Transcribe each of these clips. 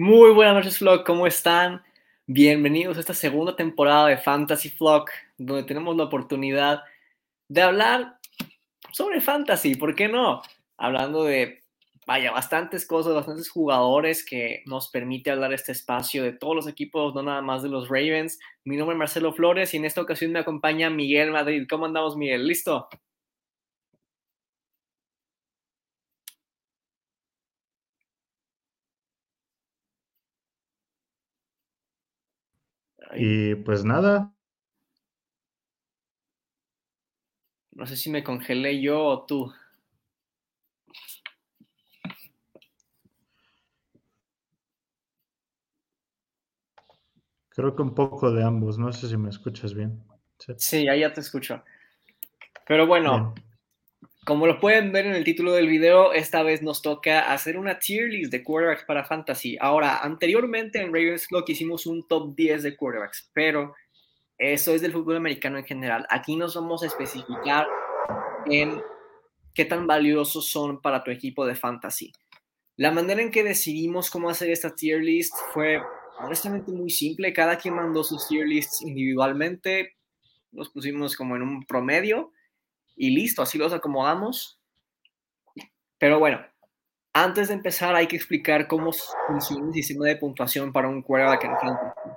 Muy buenas noches, Flock. ¿Cómo están? Bienvenidos a esta segunda temporada de Fantasy Flock, donde tenemos la oportunidad de hablar sobre fantasy. ¿Por qué no? Hablando de, vaya, bastantes cosas, bastantes jugadores que nos permite hablar este espacio de todos los equipos, no nada más de los Ravens. Mi nombre es Marcelo Flores y en esta ocasión me acompaña Miguel Madrid. ¿Cómo andamos, Miguel? ¿Listo? Y pues nada. No sé si me congelé yo o tú. Creo que un poco de ambos. No sé si me escuchas bien. Sí, ahí ya te escucho. Pero bueno, como lo pueden ver en el título del video, esta vez nos toca hacer una tier list de quarterbacks para fantasy. Ahora, anteriormente en Ravens Clock hicimos un top 10 de quarterbacks, pero eso es del fútbol americano en general. Aquí nos vamos a especificar en qué tan valiosos son para tu equipo de fantasy. La manera en que decidimos cómo hacer esta tier list fue honestamente muy simple. Cada quien mandó sus tier lists individualmente. Los pusimos como en un promedio y listo, así los acomodamos. Pero bueno, antes de empezar hay que explicar cómo funciona el sistema de puntuación para un quarterback en fantasy.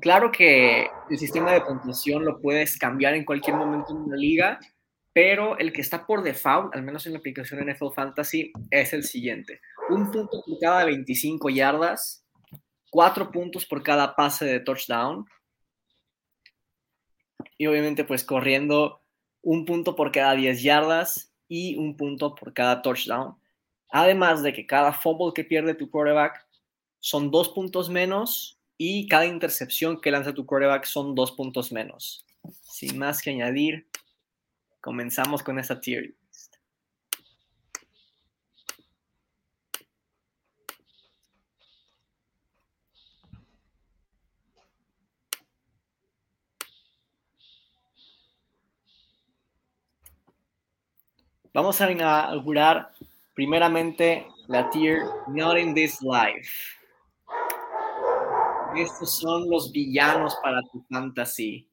Claro que el sistema de puntuación lo puedes cambiar en cualquier momento en una liga, pero el que está por default, al menos en la aplicación NFL Fantasy, es el siguiente. Un punto por cada 25 yardas, cuatro puntos por cada pase de touchdown, y obviamente pues corriendo un punto por cada 10 yardas y un punto por cada touchdown. Además de que cada fumble que pierde tu quarterback son dos puntos menos y cada intercepción que lanza tu quarterback son dos puntos menos. Sin más que añadir, comenzamos con esta tier. Vamos a inaugurar primeramente la tier Not in This Life. Estos son los villanos para tu fantasy.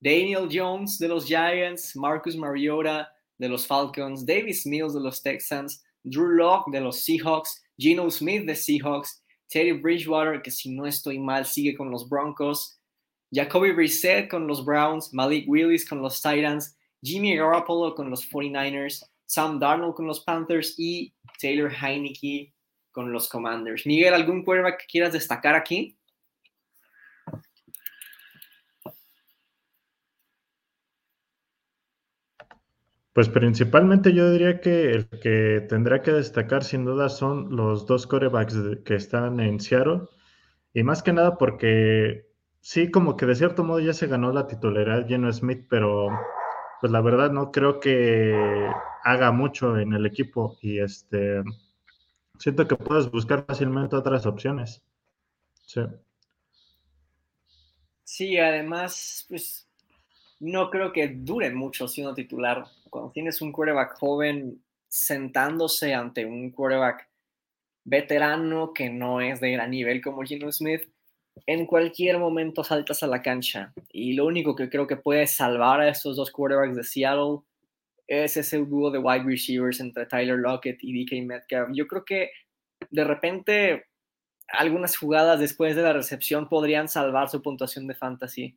Daniel Jones de los Giants, Marcus Mariota de los Falcons, Davis Mills de los Texans, Drew Locke de los Seahawks, Geno Smith de Seahawks, Teddy Bridgewater, que si no estoy mal sigue con los Broncos, Jacoby Brissett con los Browns, Malik Willis con los Titans, Jimmy Garoppolo con los 49ers, Sam Darnold con los Panthers y Taylor Heineke con los Commanders. Miguel, ¿algún quarterback que quieras destacar aquí? Pues principalmente yo diría que el que tendrá que destacar sin duda son los dos quarterbacks que están en Seattle. Y más que nada porque sí, como que de cierto modo ya se ganó la titularidad Geno Smith, pero pues la verdad no creo que haga mucho en el equipo y este siento que puedes buscar fácilmente otras opciones. Sí. Sí, además, pues no creo que dure mucho siendo titular. Cuando tienes un quarterback joven sentándose ante un quarterback veterano que no es de gran nivel como Gino Smith, en cualquier momento saltas a la cancha. Y lo único que creo que puede salvar a estos dos quarterbacks de Seattle es ese dúo de wide receivers entre Tyler Lockett y DK Metcalf. Yo creo que de repente algunas jugadas después de la recepción podrían salvar su puntuación de fantasy.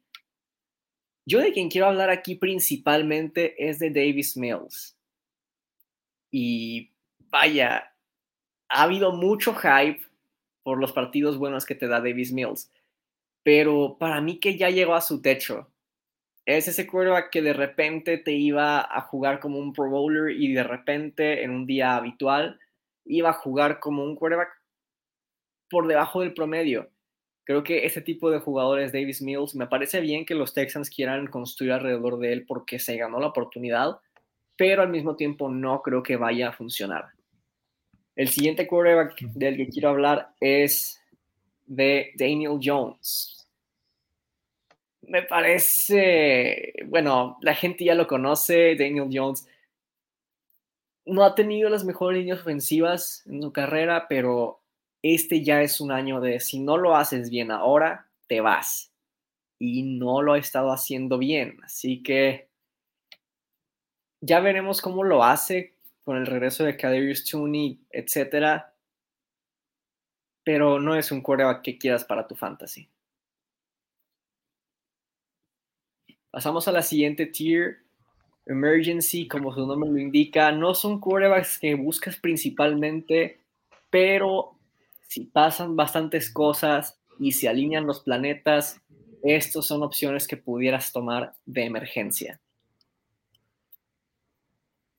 Yo de quien quiero hablar aquí principalmente es de Davis Mills. Y vaya, ha habido mucho hype por los partidos buenos que te da Davis Mills. Pero para mí que ya llegó a su techo. Es ese quarterback que de repente te iba a jugar como un Pro Bowler y de repente en un día habitual iba a jugar como un quarterback por debajo del promedio. Creo que ese tipo de jugadores, Davis Mills, me parece bien que los Texans quieran construir alrededor de él porque se ganó la oportunidad, pero al mismo tiempo no creo que vaya a funcionar. El siguiente quarterback del que quiero hablar es de Daniel Jones. Me parece, bueno, la gente ya lo conoce, Daniel Jones no ha tenido las mejores líneas ofensivas en su carrera, pero este ya es un año de si no lo haces bien ahora, te vas. Y no lo ha estado haciendo bien. Así que ya veremos cómo lo hace con el regreso de Kadarius Tooney, etcétera. Pero no es un quarterback que quieras para tu fantasy. Pasamos a la siguiente tier. Emergency, como su nombre lo indica, no son quarterbacks que buscas principalmente, pero si pasan bastantes cosas y se alinean los planetas, estos son opciones que pudieras tomar de emergencia.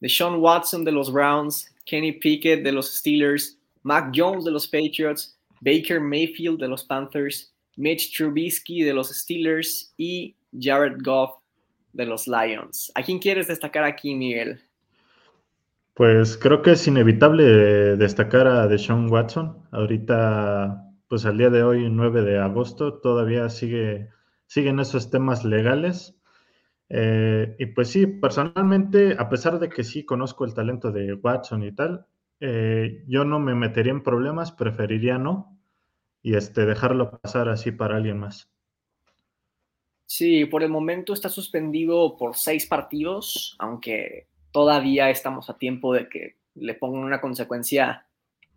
Deshaun Watson de los Browns, Kenny Pickett de los Steelers, Mac Jones de los Patriots, Baker Mayfield de los Panthers, Mitch Trubisky de los Steelers y Jared Goff de los Lions. ¿A quién quieres destacar aquí, Miguel? Pues creo que es inevitable destacar a Deshaun Watson. Ahorita, pues al día de hoy, 9 de agosto, todavía sigue, siguen esos temas legales. Eh, y pues sí, personalmente, a pesar de que sí conozco el talento de Watson y tal, eh, yo no me metería en problemas, preferiría no y este, dejarlo pasar así para alguien más. Sí, por el momento está suspendido por seis partidos, aunque todavía estamos a tiempo de que le pongan una consecuencia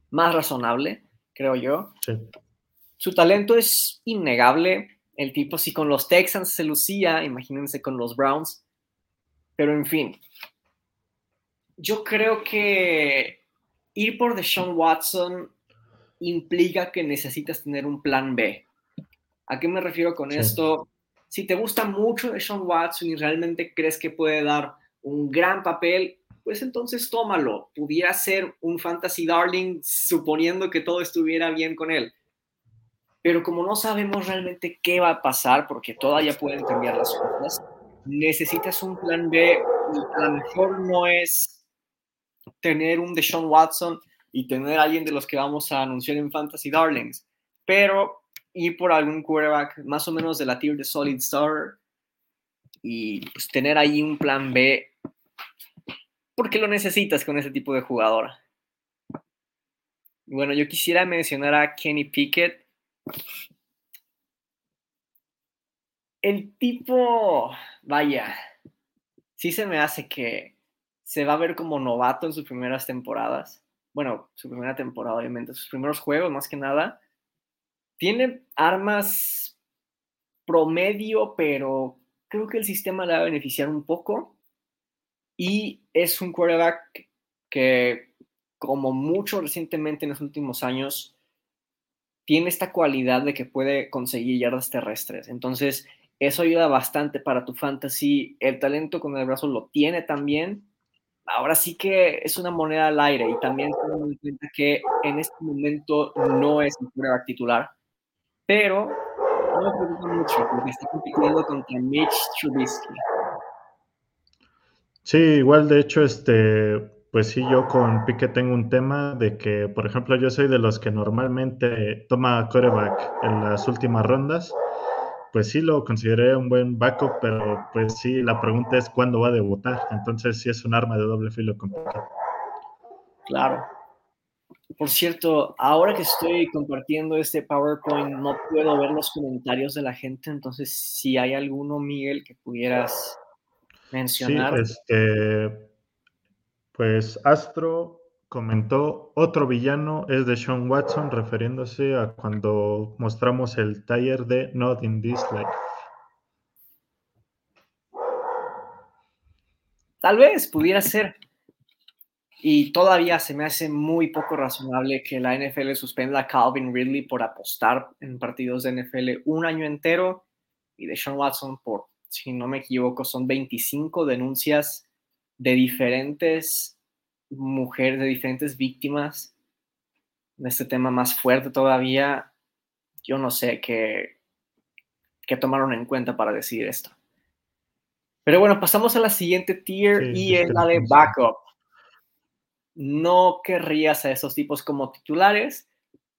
más razonable, creo yo. Su talento es innegable. El tipo, si con los Texans se lucía, imagínense con los Browns. Pero en fin, yo creo que ir por Deshaun Watson implica que necesitas tener un plan B. ¿A qué me refiero con esto? si te gusta mucho de Sean Watson y realmente crees que puede dar un gran papel, pues entonces tómalo. Pudiera ser un fantasy darling suponiendo que todo estuviera bien con él. Pero como no sabemos realmente qué va a pasar, porque todavía pueden cambiar las cosas, necesitas un plan B a lo mejor no es tener un Deshaun Watson y tener a alguien de los que vamos a anunciar en Fantasy Darlings. Pero ir por algún quarterback más o menos de la tier de Solid Star y pues, tener ahí un plan B porque lo necesitas con ese tipo de jugador. Bueno, yo quisiera mencionar a Kenny Pickett. El tipo, vaya, sí se me hace que se va a ver como novato en sus primeras temporadas. Bueno, su primera temporada, obviamente, sus primeros juegos, más que nada tiene armas promedio, pero creo que el sistema le va a beneficiar un poco. Y es un quarterback que, como mucho recientemente en los últimos años, tiene esta cualidad de que puede conseguir yardas terrestres. Entonces, eso ayuda bastante para tu fantasy. El talento con el brazo lo tiene también. Ahora sí que es una moneda al aire y también tengo en cuenta que en este momento no es un quarterback titular pero no me preocupa mucho porque está compitiendo contra Mitch Trubisky. Sí, igual de hecho, este, pues sí, yo con Pique tengo un tema de que, por ejemplo, yo soy de los que normalmente toma coreback en las últimas rondas. Pues sí, lo consideré un buen backup, pero pues sí, la pregunta es cuándo va a debutar. Entonces sí es un arma de doble filo complicado. Claro. Por cierto, ahora que estoy compartiendo este PowerPoint, no puedo ver los comentarios de la gente, entonces si hay alguno, Miguel, que pudieras mencionar. Sí, este, pues Astro comentó, otro villano es de Sean Watson, refiriéndose a cuando mostramos el taller de Not in This Life. Tal vez pudiera ser. Y todavía se me hace muy poco razonable que la NFL suspenda a Calvin Ridley por apostar en partidos de NFL un año entero y de Sean Watson por, si no me equivoco, son 25 denuncias de diferentes mujeres, de diferentes víctimas de este tema más fuerte todavía. Yo no sé qué, qué tomaron en cuenta para decir esto. Pero bueno, pasamos a la siguiente tier y es la de backup no querrías a esos tipos como titulares,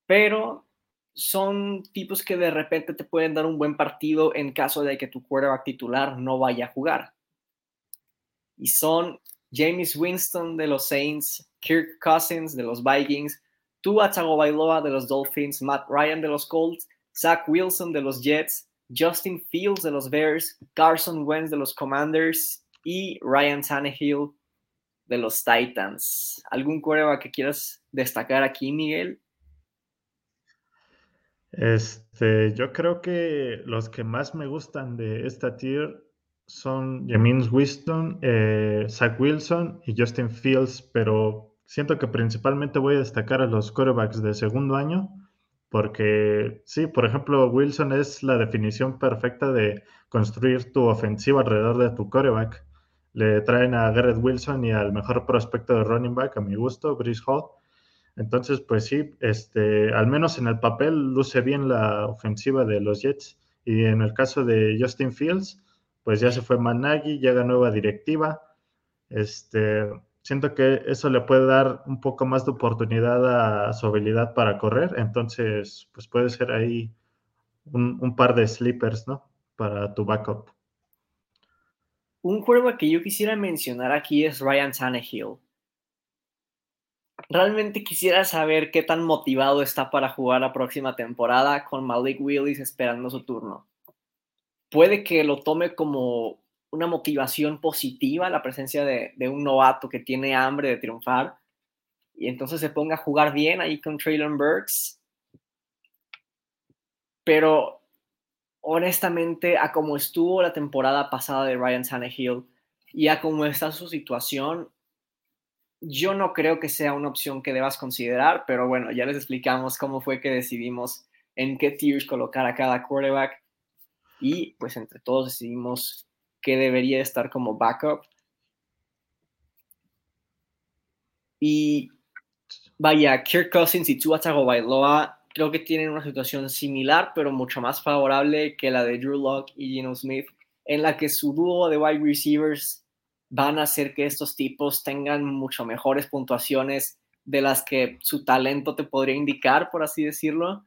pero son tipos que de repente te pueden dar un buen partido en caso de que tu quarterback titular no vaya a jugar. Y son James Winston de los Saints, Kirk Cousins de los Vikings, Tua Tagovailoa de los Dolphins, Matt Ryan de los Colts, Zach Wilson de los Jets, Justin Fields de los Bears, Carson Wentz de los Commanders y Ryan Tannehill de los Titans. ¿Algún quarterback que quieras destacar aquí, Miguel? Este, yo creo que los que más me gustan de esta tier son James Winston, eh, Zach Wilson y Justin Fields, pero siento que principalmente voy a destacar a los quarterbacks de segundo año, porque sí, por ejemplo, Wilson es la definición perfecta de construir tu ofensiva alrededor de tu quarterback. Le traen a Garrett Wilson y al mejor prospecto de running back, a mi gusto, Brice Hall. Entonces, pues sí, este, al menos en el papel luce bien la ofensiva de los Jets. Y en el caso de Justin Fields, pues ya se fue Managi, llega nueva directiva. Este, siento que eso le puede dar un poco más de oportunidad a su habilidad para correr. Entonces, pues puede ser ahí un, par de sleepers, ¿no? Para tu backup. Un juego que yo quisiera mencionar aquí es Ryan Tannehill realmente quisiera saber qué tan motivado está para jugar la próxima temporada con Malik Willis esperando su turno. Puede que lo tome como una motivación positiva la presencia de, un novato que tiene hambre de triunfar y entonces se ponga a jugar bien ahí con Traylon Burks. Pero honestamente, a como estuvo la temporada pasada de Ryan Tannehill y a cómo está su situación, yo no creo que sea una opción que debas considerar, pero bueno, ya les explicamos cómo fue que decidimos en qué tiers colocar a cada quarterback y pues entre todos decidimos que debería estar como backup. Y vaya, Kirk Cousins y Tua Tagovailoa creo que tienen una situación similar, pero mucho más favorable que la de Drew Locke y Geno Smith, en la que su dúo de wide receivers van a hacer que estos tipos tengan mucho mejores puntuaciones de las que su talento te podría indicar, por así decirlo.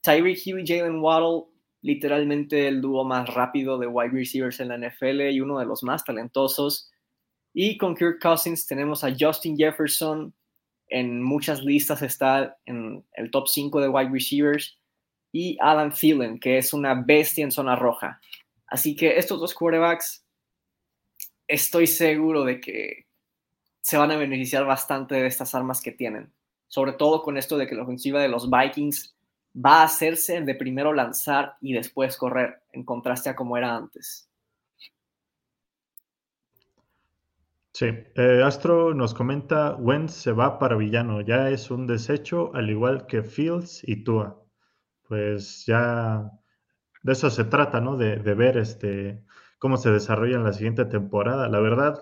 Tyreek Hill y Jalen Waddle, literalmente el dúo más rápido de wide receivers en la NFL y uno de los más talentosos. Y con Kirk Cousins tenemos a Justin Jefferson, en muchas listas está en el top 5 de wide receivers, y Adam Thielen, que es una bestia en zona roja. Así que estos dos quarterbacks estoy seguro de que se van a beneficiar bastante de estas armas que tienen. Sobre todo con esto de que la ofensiva de los Vikings va a hacerse de primero lanzar y después correr, en contraste a como era antes. Sí, eh, Astro nos comenta, Wentz se va para villano, ya es un desecho, al igual que Fields y Tua. Pues ya de eso se trata, ¿no? De, de ver este, cómo se desarrolla en la siguiente temporada. La verdad,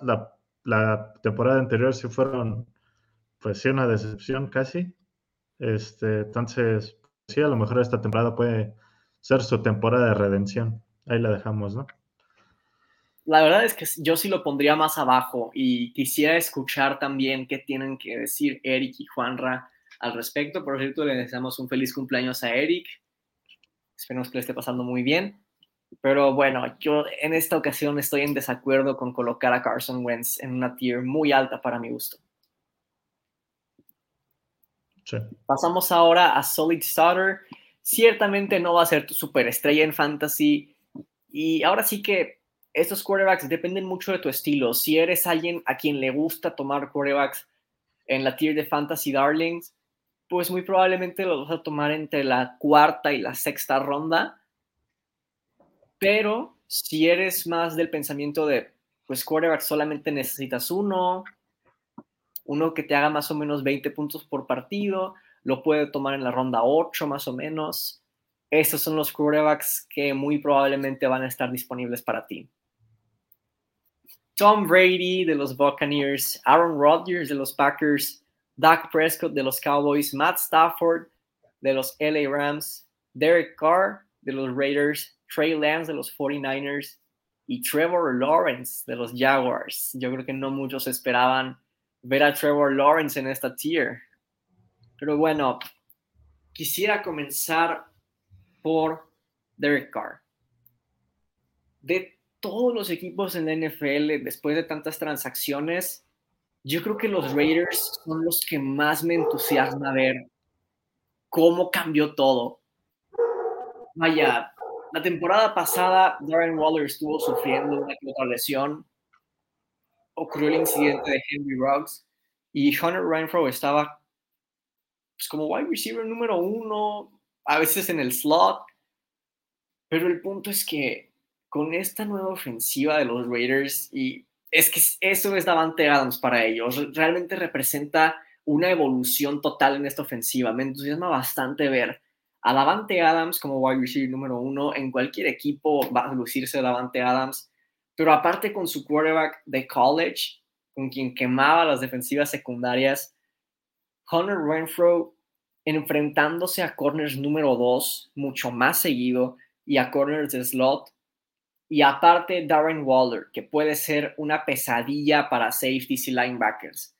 la, temporada anterior sí fueron, pues sí, una decepción casi. Este, entonces, sí, a lo mejor esta temporada puede ser su temporada de redención. Ahí la dejamos, ¿no? La verdad es que yo sí lo pondría más abajo y quisiera escuchar también qué tienen que decir Eric y Juanra al respecto. Por cierto, le deseamos un feliz cumpleaños a Eric. Esperemos que le esté pasando muy bien. Pero bueno, yo en esta ocasión estoy en desacuerdo con colocar a Carson Wentz en una tier muy alta para mi gusto. Pasamos ahora a Solid Starter. Ciertamente no va a ser tu superestrella en fantasy. Y ahora sí que estos quarterbacks dependen mucho de tu estilo. Si eres alguien a quien le gusta tomar quarterbacks en la tier de Fantasy Darlings, pues muy probablemente los vas a tomar entre la cuarta y la sexta ronda pero si eres más del pensamiento de, pues quarterback solamente necesitas uno, uno que te haga más o menos 20 puntos por partido, lo puede tomar en la ronda 8 más o menos. Estos son los quarterbacks que muy probablemente van a estar disponibles para ti. Tom Brady de los Buccaneers, Aaron Rodgers de los Packers, Dak Prescott de los Cowboys, Matt Stafford de los LA Rams, Derek Carr de los Raiders, Trey Lance de los 49ers y Trevor Lawrence de los Jaguars. Yo creo que no muchos esperaban ver a Trevor Lawrence en esta tier. Pero bueno, quisiera comenzar por Derek Carr. De todos los equipos en la NFL, después de tantas transacciones, yo creo que los Raiders son los que más me entusiasma ver cómo cambió todo. Vaya, la temporada pasada Darren Waller estuvo sufriendo una otra lesión. Ocurrió el incidente de Henry Ruggs y Hunter Renfro estaba pues, como wide receiver número uno, a veces en el slot. Pero el punto es que con esta nueva ofensiva de los Raiders y es que eso es Davante Adams para ellos. Realmente representa una evolución total en esta ofensiva. Me entusiasma bastante ver a Davante Adams como wide receiver número uno. En cualquier equipo va a lucirse Davante Adams. Pero aparte con su quarterback de college, con quien quemaba las defensivas secundarias, Hunter Renfro enfrentándose a corners número dos mucho más seguido y a corners de slot y aparte Darren Waller, que puede ser una pesadilla para safeties y linebackers.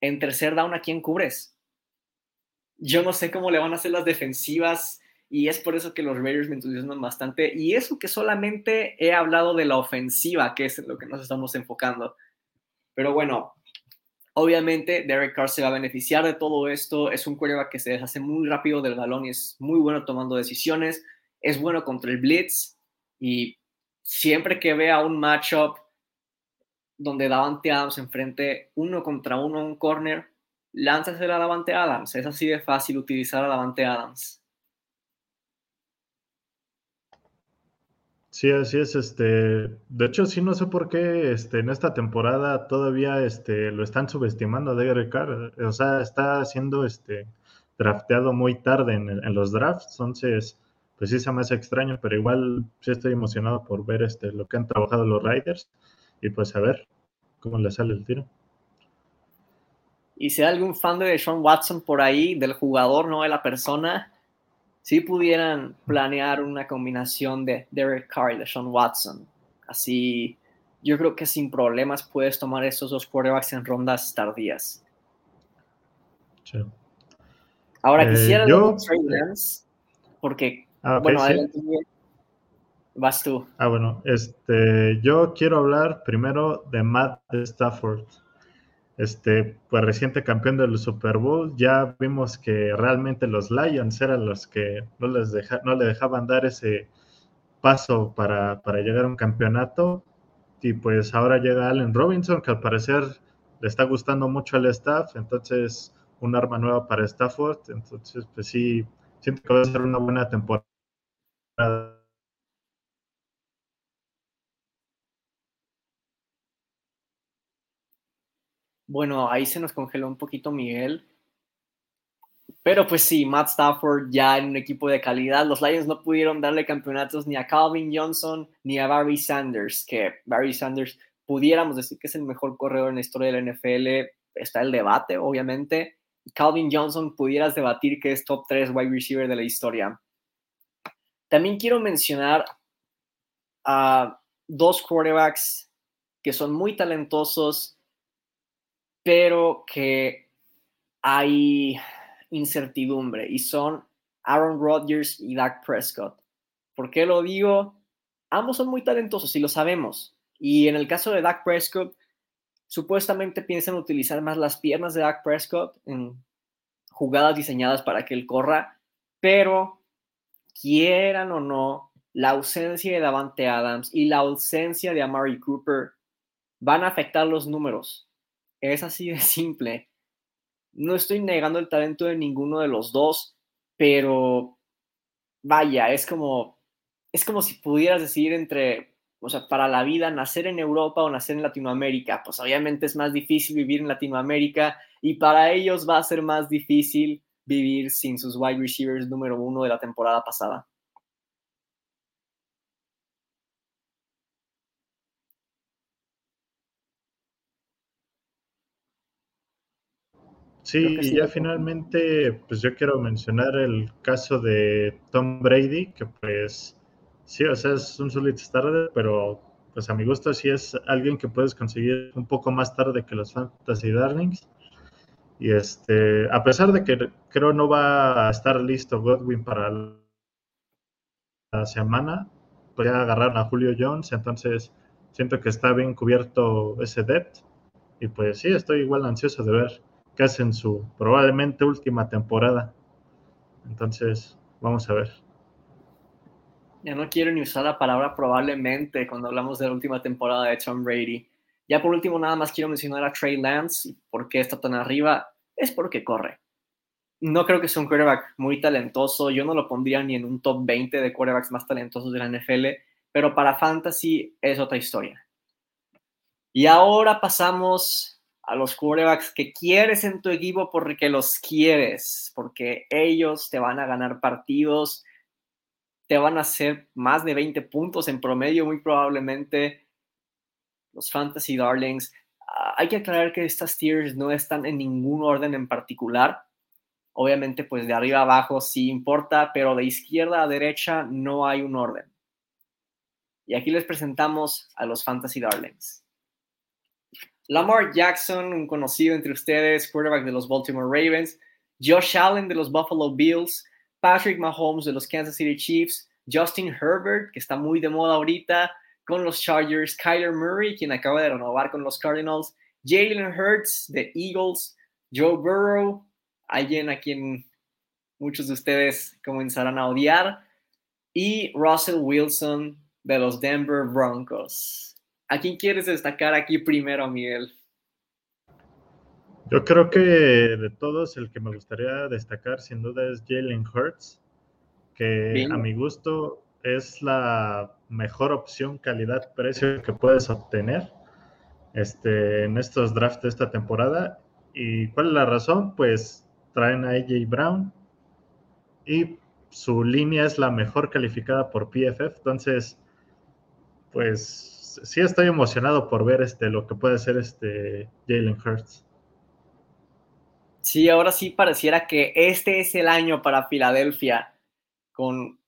En tercer down, ¿a quién cubres? Yo no sé cómo le van a hacer las defensivas y es por eso que los Raiders me entusiasman bastante. Y eso que solamente he hablado de la ofensiva, que es lo que nos estamos enfocando. Pero bueno, obviamente Derek Carr se va a beneficiar de todo esto. Es un quarterback que se deshace muy rápido del balón y es muy bueno tomando decisiones. Es bueno contra el blitz y siempre que vea un matchup donde Davante Adams enfrente uno contra uno en un corner, lánzase a Davante Adams. Es así de fácil utilizar a Davante Adams. Sí, así es. Este, de hecho, sí, no sé por qué este, en esta temporada todavía este, lo están subestimando a Derek Carr. O sea, está siendo este, drafteado muy tarde en, en los drafts. Entonces, pues sí se me hace extraño, pero igual sí estoy emocionado por ver este, lo que han trabajado los Riders y pues a ver cómo le sale el tiro. Y si hay algún fan de Sean Watson por ahí, del jugador, no de la persona, si pudieran planear una combinación de Derek Carr y de Sean Watson. Así, yo creo que sin problemas puedes tomar esos dos quarterbacks en rondas tardías. Ahora eh, quisiera yo, Trey Lance, porque Ah, bueno, Vas tú. Ah, bueno, este, yo quiero hablar primero de Matt Stafford. Este, pues reciente campeón del Super Bowl, ya vimos que realmente los Lions eran los que no, les deja, no le dejaban dar ese paso para, para llegar a un campeonato. Y pues ahora llega Allen Robinson, que al parecer le está gustando mucho al staff, entonces un arma nueva para Stafford. Entonces, pues sí, siento que va a ser una buena temporada bueno, ahí se nos congeló un poquito Miguel. Pero pues sí, Matt Stafford ya en un equipo de calidad. Los Lions no pudieron darle campeonatos ni a Calvin Johnson ni a Barry Sanders, que Barry Sanders pudiéramos decir que es el mejor corredor en la historia de la NFL. Está el debate, obviamente. Calvin Johnson pudieras debatir que es top 3 wide receiver de la historia. También quiero mencionar a dos quarterbacks que son muy talentosos, pero que hay incertidumbre y son Aaron Rodgers y Dak Prescott. ¿Por qué lo digo? Ambos son muy talentosos y lo sabemos. Y en el caso de Dak Prescott, supuestamente piensan utilizar más las piernas de Dak Prescott en jugadas diseñadas para que él corra, pero quieran o no, la ausencia de Davante Adams y la ausencia de Amari Cooper van a afectar los números. Es así de simple. No estoy negando el talento de ninguno de los dos, pero vaya, es como es como si pudieras decidir entre, o sea, para la vida nacer en Europa o nacer en Latinoamérica. Pues obviamente es más difícil vivir en Latinoamérica y para ellos va a ser más difícil vivir sin sus wide receivers número uno de la temporada pasada. Sí, y ya finalmente, pues yo quiero mencionar el caso de Tom Brady, que pues sí, o sea, es un solito tarde, pero pues a mi gusto sí es alguien que puedes conseguir un poco más tarde que los Fantasy Darlings. Y este, a pesar de que creo no va a estar listo Godwin para la semana, pues ya agarraron a Julio Jones, entonces siento que está bien cubierto ese depth. Y pues sí, estoy igual ansioso de ver qué hacen su probablemente última temporada. Entonces, vamos a ver. Ya no quiero ni usar la palabra probablemente cuando hablamos de la última temporada de Tom Brady. Ya por último, nada más quiero mencionar a Trey Lance. ¿Por qué está tan arriba? Es porque corre. No creo que sea un quarterback muy talentoso. Yo no lo pondría ni en un top 20 de quarterbacks más talentosos de la NFL, pero para Fantasy es otra historia. Y ahora pasamos a los quarterbacks que quieres en tu equipo porque los quieres, porque ellos te van a ganar partidos, te van a hacer más de 20 puntos en promedio muy probablemente. Los Fantasy Darlings. Ah, hay que aclarar que estas tiers no están en ningún orden en particular. Obviamente, pues de arriba a abajo sí importa, pero de izquierda a derecha no hay un orden. Y aquí les presentamos a los Fantasy Darlings. Lamar Jackson, un conocido entre ustedes, quarterback de los Baltimore Ravens, Josh Allen de los Buffalo Bills, Patrick Mahomes de los Kansas City Chiefs, Justin Herbert, que está muy de moda ahorita con los Chargers, Kyler Murray, quien acaba de renovar con los Cardinals, Jalen Hurts de Eagles, Joe Burrow, alguien a quien muchos de ustedes comenzarán a odiar, y Russell Wilson de los Denver Broncos. ¿A quién quieres destacar aquí primero, Miguel? Yo creo que de todos el que me gustaría destacar sin duda es Jalen Hurts, que a mi gusto es la mejor opción calidad-precio que puedes obtener este, en estos drafts de esta temporada. ¿Y cuál es la razón? Pues traen a AJ Brown y su línea es la mejor calificada por PFF, entonces pues sí estoy emocionado por ver este, lo que puede ser este Jalen Hurts. Sí, ahora sí pareciera que este es el año para Filadelfia, con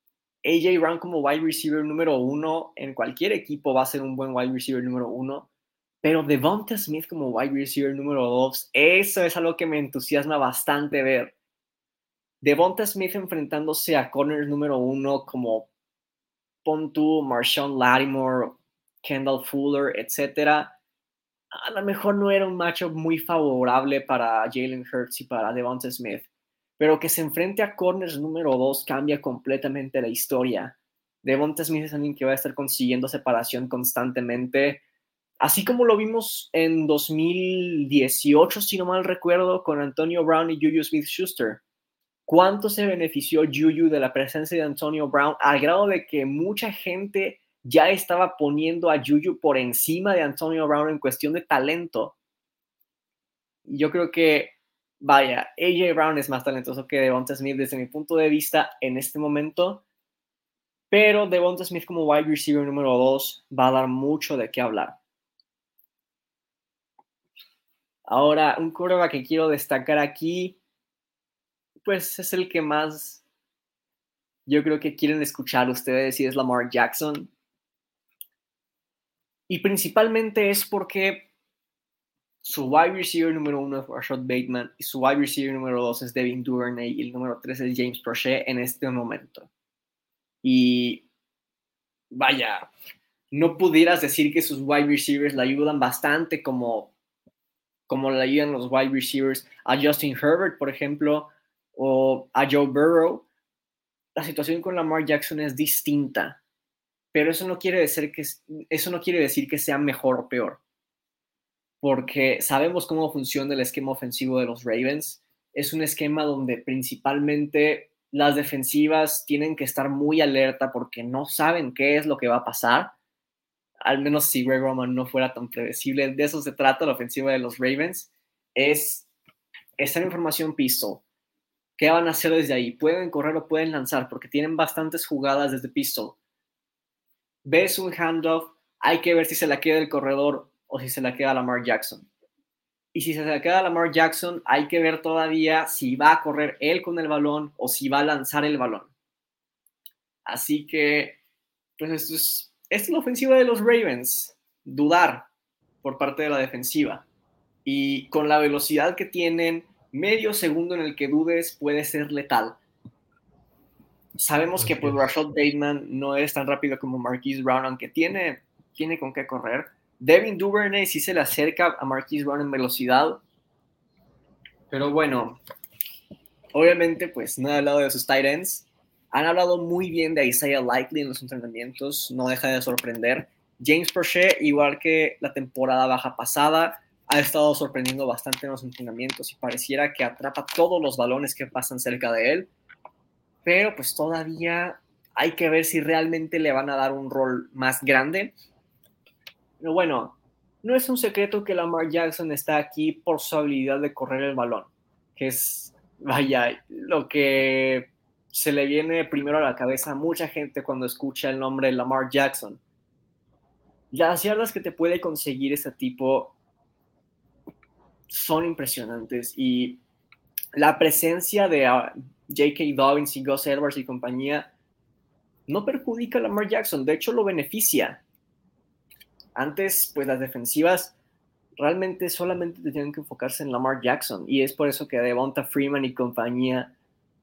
AJ Brown como wide receiver número uno, en cualquier equipo va a ser un buen wide receiver número uno, pero Devonta Smith como wide receiver número dos, eso es algo que me entusiasma bastante ver. Devonta Smith enfrentándose a corners número uno como Pontu, Marshawn Lattimore, Kendall Fuller, etcétera, a lo mejor no era un matchup muy favorable para Jalen Hurts y para Devonta Smith, pero que se enfrente a corners número 2 cambia completamente la historia. Devonta Smith es alguien que va a estar consiguiendo separación constantemente, así como lo vimos en 2018, si no mal recuerdo, con Antonio Brown y Juju Smith-Schuster. ¿Cuánto se benefició Juju de la presencia de Antonio Brown al grado de que mucha gente ya estaba poniendo a Juju por encima de Antonio Brown en cuestión de talento. Yo creo que, vaya, AJ Brown es más talentoso que Devonta Smith desde mi punto de vista en este momento, pero Devonta Smith como wide receiver número 2 va a dar mucho de qué hablar. Ahora, un curva que quiero destacar aquí, pues es el que más yo creo que quieren escuchar ustedes y es Lamar Jackson. Y principalmente es porque su wide receiver número uno es Rashad Bateman y su wide receiver número dos es Devin Duvernay y el número tres es James Prochet en este momento. Y vaya, no pudieras decir que sus wide receivers le ayudan bastante como, como le ayudan los wide receivers a Justin Herbert, por ejemplo, o a Joe Burrow. La situación con Lamar Jackson es distinta pero eso no quiere decir que, eso no quiere decir que sea mejor o peor, porque sabemos cómo funciona el esquema ofensivo de los Ravens. Es un esquema donde principalmente las defensivas tienen que estar muy alerta porque no saben qué es lo que va a pasar. Al menos si Greg Roman no fuera tan predecible. De eso se trata la ofensiva de los Ravens. Es esta información pistol. ¿Qué van a hacer desde ahí? Pueden correr o pueden lanzar porque tienen bastantes jugadas desde pistol ves un handoff, hay que ver si se la queda el corredor o si se la queda Lamar Jackson. Y si se la queda Lamar Jackson, hay que ver todavía si va a correr él con el balón o si va a lanzar el balón. Así que, pues esto es, esto es la ofensiva de los Ravens. Dudar por parte de la defensiva. Y con la velocidad que tienen, medio segundo en el que dudes puede ser letal. Sabemos que pues Rashad Bateman no es tan rápido como Marquise Brown, aunque tiene, tiene con qué correr, Devin Duvernay sí se le acerca a Marquise Brown en velocidad. Pero bueno, obviamente, pues no he hablado de sus tight ends. Han hablado muy bien de Isaiah Likely en los entrenamientos, no deja de sorprender. James Prochet, igual que la temporada baja pasada, ha estado sorprendiendo bastante en los entrenamientos y pareciera que atrapa todos los balones que pasan cerca de él. Pero pues todavía hay que ver si realmente le van a dar un rol más grande. Pero bueno, no es un secreto que Lamar Jackson está aquí por su habilidad de correr el balón, que es, vaya, lo que se le viene primero a la cabeza a mucha gente cuando escucha el nombre de Lamar Jackson. Las yardas que te puede conseguir este tipo son impresionantes y la presencia de J.K. Dobbins y Gus Edwards y compañía no perjudica a Lamar Jackson, de hecho lo beneficia. Antes, pues las defensivas realmente solamente tenían que enfocarse en Lamar Jackson y es por eso que Devonta Freeman y compañía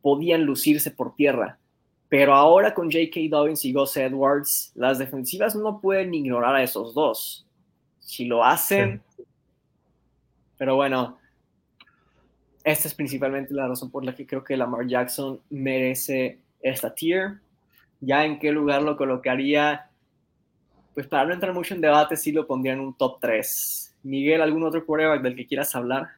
podían lucirse por tierra. Pero ahora con J.K. Dobbins y Gus Edwards, las defensivas no pueden ignorar a esos dos. Si lo hacen, pero bueno, esta es principalmente la razón por la que creo que Lamar Jackson merece esta tier. Ya en qué lugar lo colocaría, pues para no entrar mucho en debate, sí lo pondría en un top 3. Miguel, ¿algún otro quarterback del que quieras hablar?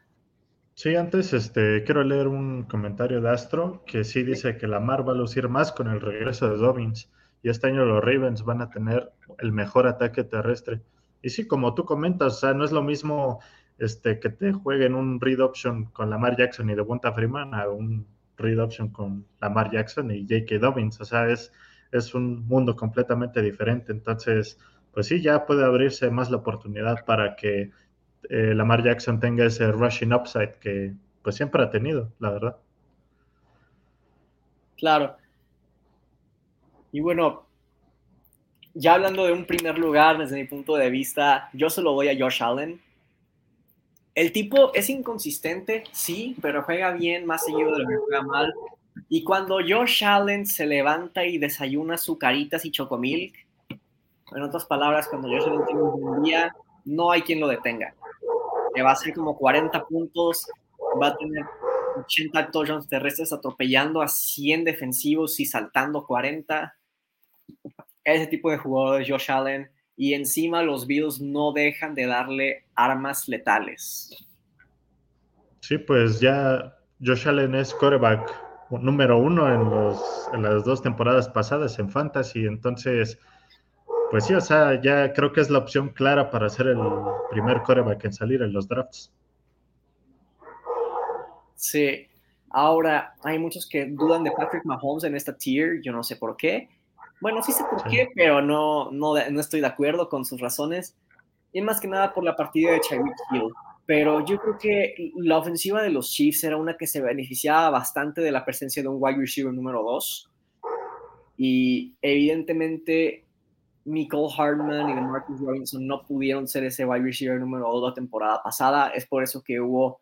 Sí, antes este, quiero leer un comentario de Astro que sí dice que la Mar va a lucir más con el regreso de Dobbins y este año los Ravens van a tener el mejor ataque terrestre. Y sí, como tú comentas, o sea, no es lo mismo este, que te jueguen un read option con Lamar Jackson y Devonta Freeman a un read option con Lamar Jackson y J.K. Dobbins. O sea, es, es un mundo completamente diferente. Entonces, pues sí, ya puede abrirse más la oportunidad para que eh, Lamar Jackson tenga ese rushing upside que pues siempre ha tenido, la verdad. Claro. Y bueno, ya hablando de un primer lugar, desde mi punto de vista, yo se lo voy a Josh Allen. El tipo es inconsistente, sí, pero juega bien, más seguido de lo que juega mal. Y cuando Josh Allen se levanta y desayuna caritas y chocomilk, en otras palabras, cuando Josh Allen tiene un día, no hay quien lo detenga que va a ser como 40 puntos, va a tener 80 touchdowns terrestres atropellando a 100 defensivos y saltando 40. Ese tipo de jugador es Josh Allen. Y encima los Bills no dejan de darle armas letales. Sí, pues ya Josh Allen es quarterback número uno en, los, en las dos temporadas pasadas en Fantasy. Entonces, pues sí, o sea, ya creo que es la opción clara para ser el primer coreback en salir en los drafts. Sí, ahora hay muchos que dudan de Patrick Mahomes en esta tier, yo no sé por qué. Bueno, sí sé por qué, pero no, no, no estoy de acuerdo con sus razones. Y más que nada por la partida de Tyreek Hill. Pero yo creo que la ofensiva de los Chiefs era una que se beneficiaba bastante de la presencia de un wide receiver número 2. Y evidentemente Michael Hartman y de Marcus Robinson no pudieron ser ese wide receiver número 2 la temporada pasada. Es por eso que hubo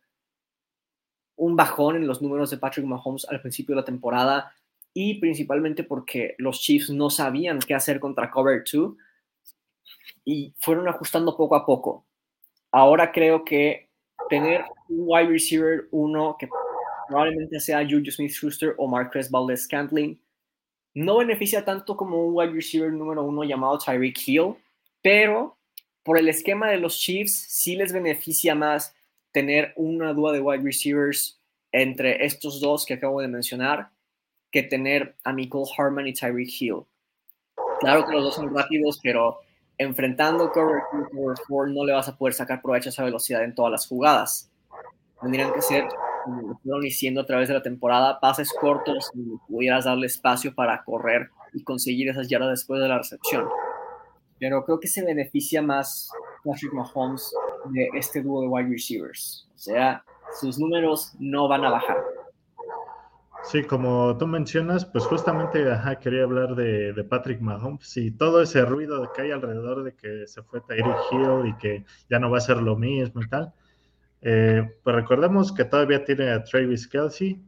un bajón en los números de Patrick Mahomes al principio de la temporada y principalmente porque los Chiefs no sabían qué hacer contra Cover 2 y fueron ajustando poco a poco. Ahora creo que tener un wide receiver 1 que probablemente sea Juju Smith-Schuster o Marquez Valdez-Scantling no beneficia tanto como un wide receiver número uno llamado Tyreek Hill, pero por el esquema de los Chiefs sí les beneficia más tener una duda de wide receivers entre estos dos que acabo de mencionar que tener a Michael Harman y Tyreek Hill. Claro que los dos son rápidos, pero enfrentando cover 2, cover 4 no le vas a poder sacar provecho a esa velocidad en todas las jugadas. Tendrían que ser como lo fueron diciendo a través de la temporada, pases cortos y pudieras darle espacio para correr y conseguir esas yardas después de la recepción. Pero creo que se beneficia más Patrick Mahomes de este dúo de wide receivers. O sea, sus números no van a bajar. Sí, como tú mencionas, pues justamente quería hablar de, Patrick Mahomes y todo ese ruido que hay alrededor de que se fue Tyreek Hill y que ya no va a ser lo mismo y tal. Eh, pues recordemos que todavía tiene a Travis Kelsey.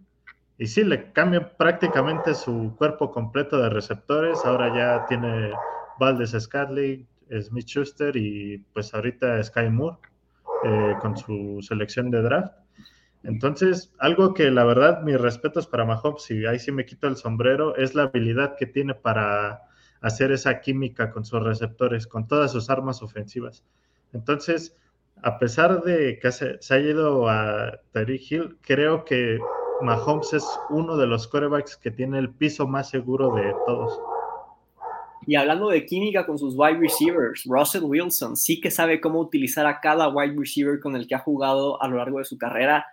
Y sí, le cambia prácticamente su cuerpo completo de receptores. Ahora ya tiene Valdez Scadley, Smith Schuster y pues ahorita Sky Moore eh, con su selección de draft. Entonces, algo que la verdad, mis respetos para Mahomes, y ahí sí me quito el sombrero, es la habilidad que tiene para hacer esa química con sus receptores, con todas sus armas ofensivas. Entonces, a pesar de que se, ha ido a Terry Hill, creo que Mahomes es uno de los quarterbacks que tiene el piso más seguro de todos. Y hablando de química con sus wide receivers, Russell Wilson sí que sabe cómo utilizar a cada wide receiver con el que ha jugado a lo largo de su carrera.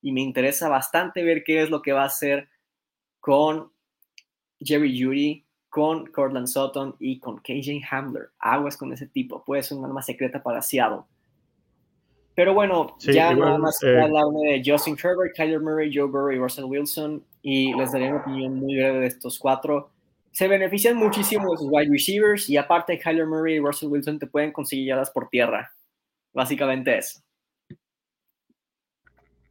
Y me interesa bastante ver qué es lo que va a hacer con Jerry Judy, con Cortland Sutton y con KJ Hamler. Aguas con ese tipo, puede ser un arma secreta para Seattle. Pero bueno, ya nada más eh, hablarme de Justin Herbert, Kyler Murray, Joe Burrow y Russell Wilson. Y les daré una opinión muy breve de estos cuatro. Se benefician muchísimo de sus wide receivers y aparte Kyler Murray y Russell Wilson te pueden conseguir yardas por tierra. Básicamente eso.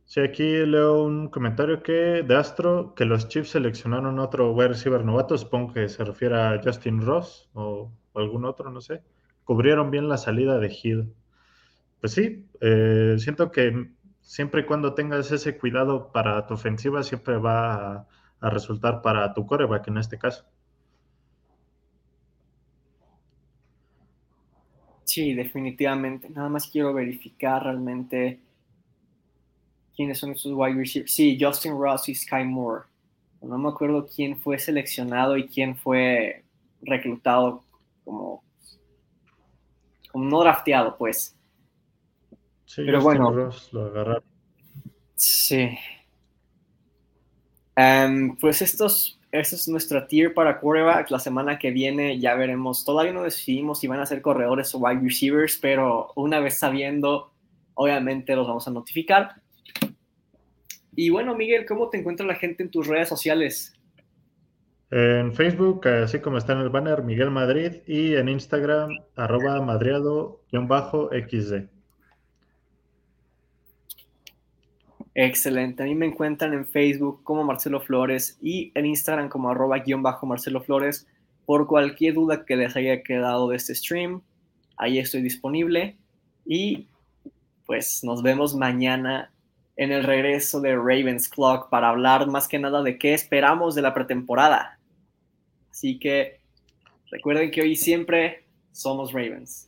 Sí, aquí leo un comentario que de Astro que los Chiefs seleccionaron otro wide receiver novato, supongo que se refiere a Justin Ross o algún otro, no sé. Cubrieron bien la salida de Hill pues sí, eh, siento que siempre y cuando tengas ese cuidado para tu ofensiva, siempre va a, resultar para tu coreback en este caso. Sí, definitivamente. Nada más quiero verificar realmente quiénes son esos wide receivers. Sí, Justin Ross y Sky Moore. No me acuerdo quién fue seleccionado y quién fue reclutado como, como no drafteado, pues. Sí, pero bueno. lo agarraron. Sí. Em, pues estos, este es nuestro tier para quarterback. La semana que viene ya veremos. Todavía no decidimos si van a ser corredores o wide receivers, pero una vez sabiendo, obviamente los vamos a notificar. Y bueno, Miguel, ¿cómo te encuentra la gente en tus redes sociales? En Facebook, así como está en el banner, Miguel Madrid, y en Instagram, arroba madriado-xd. Excelente. A mí me encuentran en Facebook como Marcelo Flores y en Instagram como arroba guion bajo Marcelo Flores. Por cualquier duda que les haya quedado de este stream, ahí estoy disponible. Y pues nos vemos mañana en el regreso de Ravens Clock para hablar más que nada de qué esperamos de la pretemporada. Así que recuerden que hoy siempre somos Ravens.